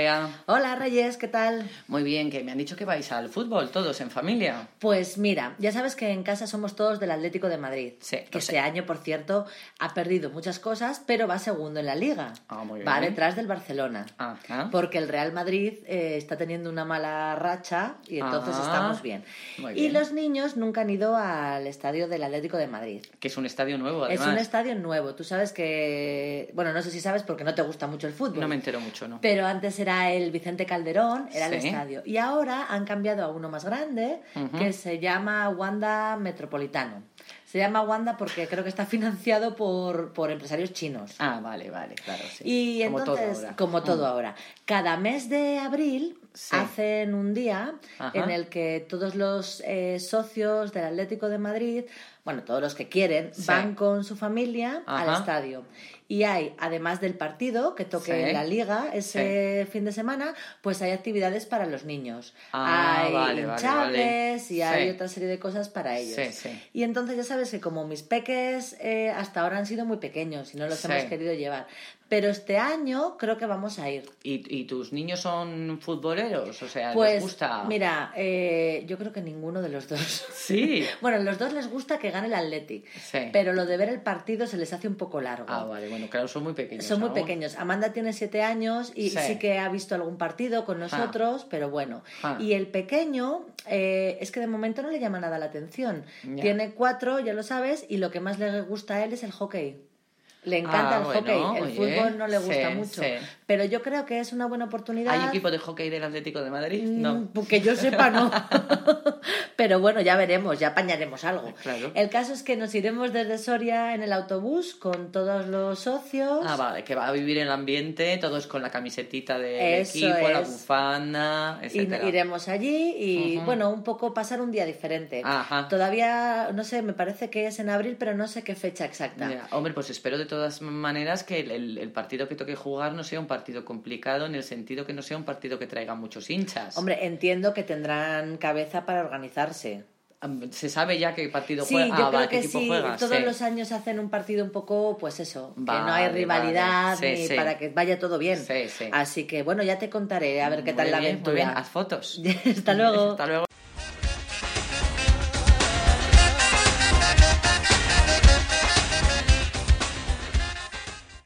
Hola Reyes, ¿qué tal? Muy bien, que me han dicho que vais al fútbol todos en familia. Pues mira, ya sabes que en casa somos todos del Atlético de Madrid. Sí, Que este sé. año, por cierto, ha perdido muchas cosas, pero va segundo en la liga. Ah, muy Va bien. detrás del Barcelona. Ajá. Porque el Real Madrid eh, está teniendo una mala racha y entonces Ah, estamos bien. muy Y bien. los niños nunca han ido al estadio del Atlético de Madrid. Que es un estadio nuevo, además. Es un estadio nuevo. Tú sabes que. Bueno, no sé si sabes porque no te gusta mucho el fútbol. No me entero mucho, ¿no? Pero antes era el Vicente Calderón, era el estadio. Y ahora han cambiado a uno más grande que se llama Wanda Metropolitano. Se llama Wanda porque creo que está financiado por, por empresarios chinos. Ah, vale, vale, claro, sí. Y Como todo entonces, ahora. como todo Mm. ahora, cada mes de abril Sí. hacen un día Ajá. en el que todos los eh, socios del Atlético de Madrid, bueno, todos los que quieren, Sí. van con su familia al estadio. Y hay, además del partido que toque Sí. la liga ese fin de semana, pues hay actividades para los niños. Ah, hay vale, hinchables vale. y hay otra serie de cosas para ellos. Sí, sí. Y entonces ya sabes que como mis peques eh, hasta ahora han sido muy pequeños y no los Sí. hemos querido llevar. Pero este año creo que vamos a ir. ¿Y, y tus niños son futboleros? O sea, Pues ¿les gusta? mira, eh, yo creo que ninguno de los dos. Sí. bueno, los dos les gusta que gane el Athletic, Sí. pero lo de ver el partido se les hace un poco largo. Ah, vale, bueno, claro, son muy pequeños. Son muy aún. pequeños. Amanda tiene siete años y Sí. sí. que ha visto algún partido con nosotros, pero bueno. Ah. Y el pequeño eh, es que de momento no le llama nada la atención. Ya. Tiene cuatro, ya lo sabes, y lo que más le gusta a él es el hockey. Le encanta Ah, el bueno, hockey. El oye, fútbol no le gusta sí, mucho. sí. Pero yo creo que es una buena oportunidad. ¿Hay equipo de hockey del Atlético de Madrid? No. Mm, Que yo sepa, no. Pero bueno, ya veremos, ya apañaremos algo. Claro. El caso es que nos iremos desde Soria en el autobús con todos los socios. Ah, vale, que va a vivir en el ambiente, todos con la camisetita del Eso equipo, la bufanda, Y etcétera. iremos allí y, bueno, un poco pasar un día diferente. Ajá. Todavía, no sé, me parece que es en abril, pero no sé qué fecha exacta. Hombre, pues espero de todas maneras que el, el- el partido que toque jugar no sea un partido complicado en el sentido que no sea un partido que traiga muchos hinchas. Hombre, entiendo que tendrán cabeza para organizarse. ¿Se sabe ya qué partido Sí, juega? yo Ah, creo va, ¿qué que equipo sí. juega? Todos Sí. los años hacen un partido un poco, pues eso, que no hay rivalidad vale. Sí, ni para que vaya todo bien. Sí, sí. Así que bueno, ya te contaré a ver qué Muy tal la muy aventura. bien, haz fotos. Hasta luego. Hasta luego.